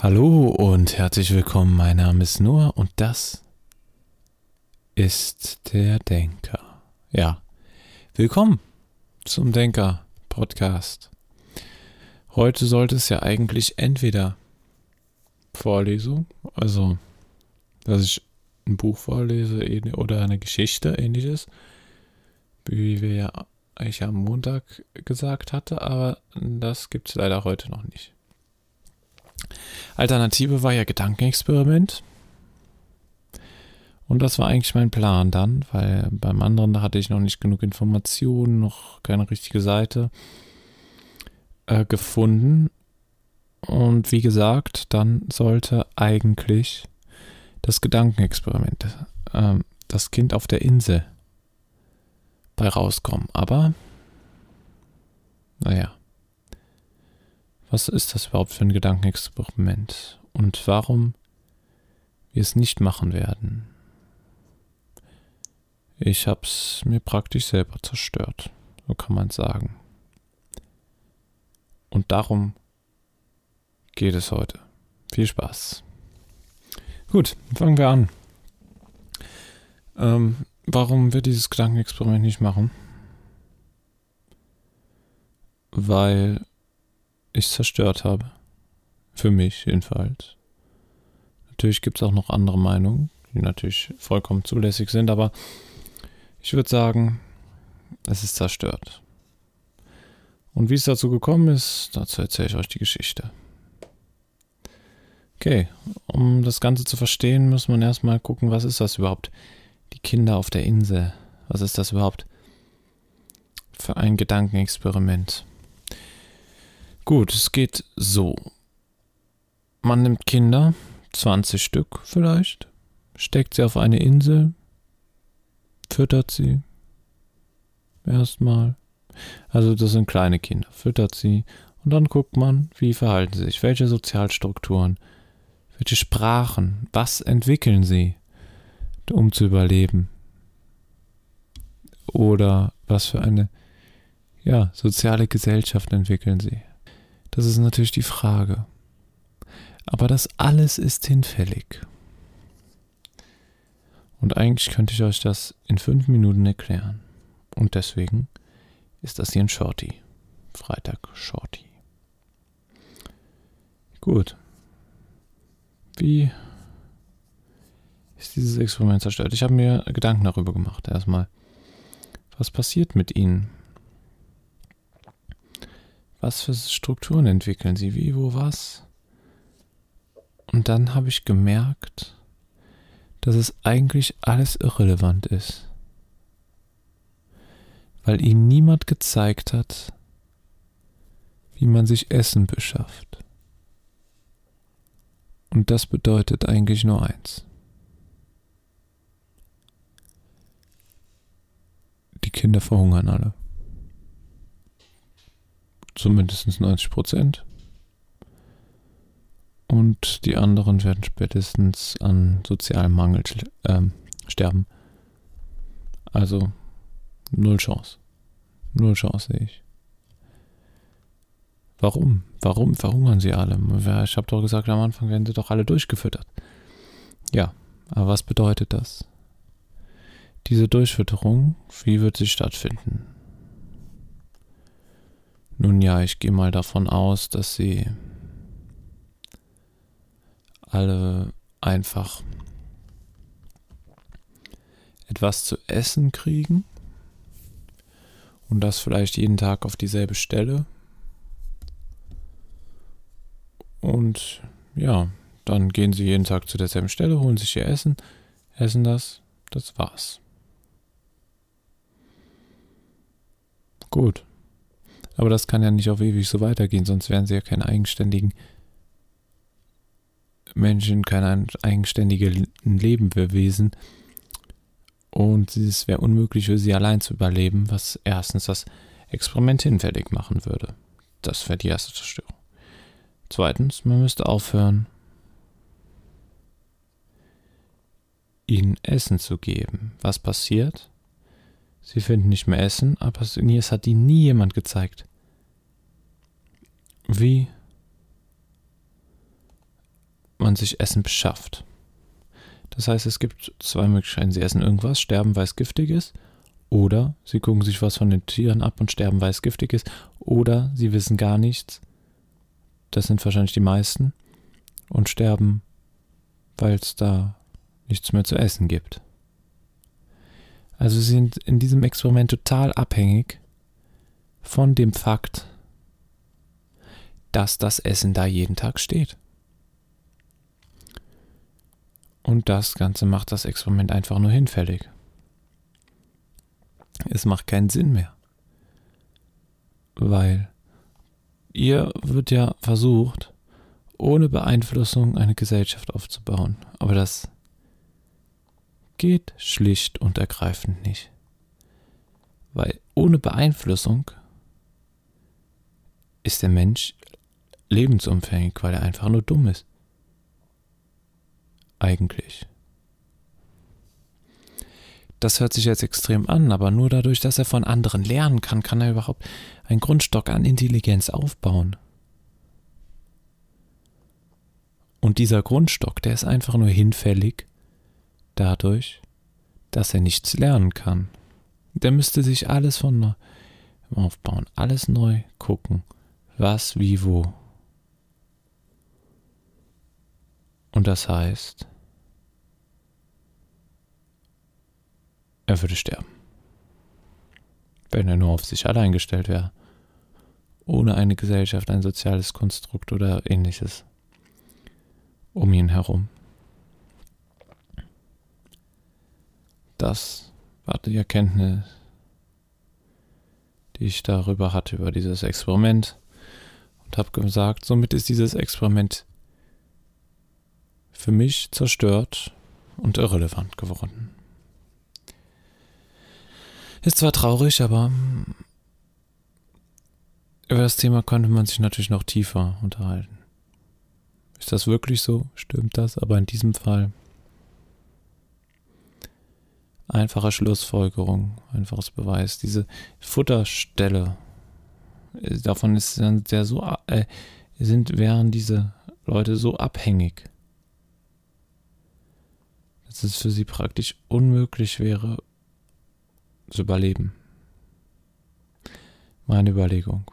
Hallo und herzlich willkommen. Mein Name ist Noah und das ist der Denker. Ja, willkommen zum Denker Podcast. Heute sollte es ja eigentlich entweder Vorlesung, also dass ich ein Buch vorlese oder eine Geschichte, ähnliches, wie wir ja eigentlich am Montag gesagt hatte, aber das gibt es leider heute noch nicht. Alternative war ja Gedankenexperiment. Und das war eigentlich mein Plan dann, weil beim anderen hatte ich noch nicht genug Informationen, noch keine richtige Seite äh, gefunden. Und wie gesagt, dann sollte eigentlich das Gedankenexperiment, äh, das Kind auf der Insel, bei rauskommen. Aber, naja. Was ist das überhaupt für ein Gedankenexperiment? Und warum wir es nicht machen werden? Ich hab's mir praktisch selber zerstört, so kann man sagen. Und darum geht es heute. Viel Spaß. Gut, fangen wir an. Ähm, warum wir dieses Gedankenexperiment nicht machen? Weil ich zerstört habe. Für mich jedenfalls. Natürlich gibt es auch noch andere Meinungen, die natürlich vollkommen zulässig sind, aber ich würde sagen, es ist zerstört. Und wie es dazu gekommen ist, dazu erzähle ich euch die Geschichte. Okay, um das Ganze zu verstehen, muss man erstmal gucken, was ist das überhaupt? Die Kinder auf der Insel. Was ist das überhaupt für ein Gedankenexperiment? Gut, es geht so. Man nimmt Kinder, 20 Stück vielleicht, steckt sie auf eine Insel, füttert sie erstmal. Also das sind kleine Kinder, füttert sie und dann guckt man, wie verhalten sie sich, welche Sozialstrukturen, welche Sprachen, was entwickeln sie, um zu überleben. Oder was für eine ja, soziale Gesellschaft entwickeln sie. Das ist natürlich die Frage. Aber das alles ist hinfällig. Und eigentlich könnte ich euch das in fünf Minuten erklären. Und deswegen ist das hier ein Shorty. Freitag Shorty. Gut. Wie ist dieses Experiment zerstört? Ich habe mir Gedanken darüber gemacht. Erstmal, was passiert mit ihnen? Was für Strukturen entwickeln sie? Wie, wo, was? Und dann habe ich gemerkt, dass es eigentlich alles irrelevant ist. Weil ihnen niemand gezeigt hat, wie man sich Essen beschafft. Und das bedeutet eigentlich nur eins. Die Kinder verhungern alle zumindest 90 Prozent. Und die anderen werden spätestens an sozialem Mangel äh, sterben. Also null Chance. Null Chance sehe ich. Warum? Warum verhungern sie alle? Ich habe doch gesagt, am Anfang werden sie doch alle durchgefüttert. Ja, aber was bedeutet das? Diese Durchfütterung, wie wird sie stattfinden? Nun ja, ich gehe mal davon aus, dass sie alle einfach etwas zu essen kriegen und das vielleicht jeden Tag auf dieselbe Stelle. Und ja, dann gehen sie jeden Tag zu derselben Stelle, holen sich ihr Essen, essen das, das war's. Gut. Aber das kann ja nicht auf ewig so weitergehen, sonst wären sie ja keine eigenständigen Menschen, keine eigenständige Lebewesen. Und es wäre unmöglich für sie allein zu überleben, was erstens das Experiment hinfällig machen würde. Das wäre die erste Zerstörung. Zweitens, man müsste aufhören, ihnen Essen zu geben. Was passiert? Sie finden nicht mehr Essen, aber es hat ihnen nie jemand gezeigt, wie man sich Essen beschafft. Das heißt, es gibt zwei Möglichkeiten. Sie essen irgendwas, sterben, weil es giftig ist, oder sie gucken sich was von den Tieren ab und sterben, weil es giftig ist, oder sie wissen gar nichts, das sind wahrscheinlich die meisten, und sterben, weil es da nichts mehr zu essen gibt. Also sie sind in diesem Experiment total abhängig von dem Fakt, dass das Essen da jeden Tag steht. Und das Ganze macht das Experiment einfach nur hinfällig. Es macht keinen Sinn mehr. Weil ihr wird ja versucht, ohne Beeinflussung eine Gesellschaft aufzubauen. Aber das geht schlicht und ergreifend nicht. Weil ohne Beeinflussung ist der Mensch lebensumfänglich, weil er einfach nur dumm ist. Eigentlich. Das hört sich jetzt extrem an, aber nur dadurch, dass er von anderen lernen kann, kann er überhaupt einen Grundstock an Intelligenz aufbauen. Und dieser Grundstock, der ist einfach nur hinfällig dadurch, dass er nichts lernen kann. Der müsste sich alles von neu aufbauen, alles neu gucken, was, wie, wo. Und das heißt, er würde sterben. Wenn er nur auf sich allein gestellt wäre. Ohne eine Gesellschaft, ein soziales Konstrukt oder ähnliches um ihn herum. Das war die Erkenntnis, die ich darüber hatte, über dieses Experiment. Und habe gesagt, somit ist dieses Experiment für mich zerstört und irrelevant geworden. Ist zwar traurig, aber über das Thema konnte man sich natürlich noch tiefer unterhalten. Ist das wirklich so? Stimmt das? Aber in diesem Fall einfache Schlussfolgerung, einfaches Beweis. Diese Futterstelle, äh, davon ist sehr so, äh, sind, wären diese Leute so abhängig, dass es für sie praktisch unmöglich wäre, zu überleben. Meine Überlegung.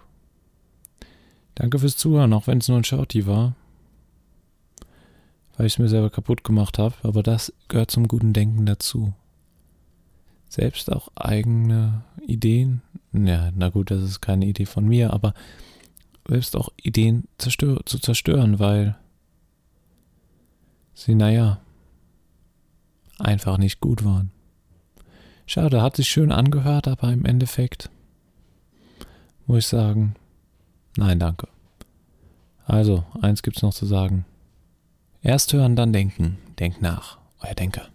Danke fürs Zuhören, auch wenn es nur ein Shorty war weil ich es mir selber kaputt gemacht habe, aber das gehört zum guten Denken dazu. Selbst auch eigene Ideen, ja, na gut, das ist keine Idee von mir, aber selbst auch Ideen zerstör zu zerstören, weil sie, naja, einfach nicht gut waren. Schade, hat sich schön angehört, aber im Endeffekt muss ich sagen, nein, danke. Also, eins gibt's noch zu sagen. Erst hören, dann denken. Denkt nach. Euer Denker.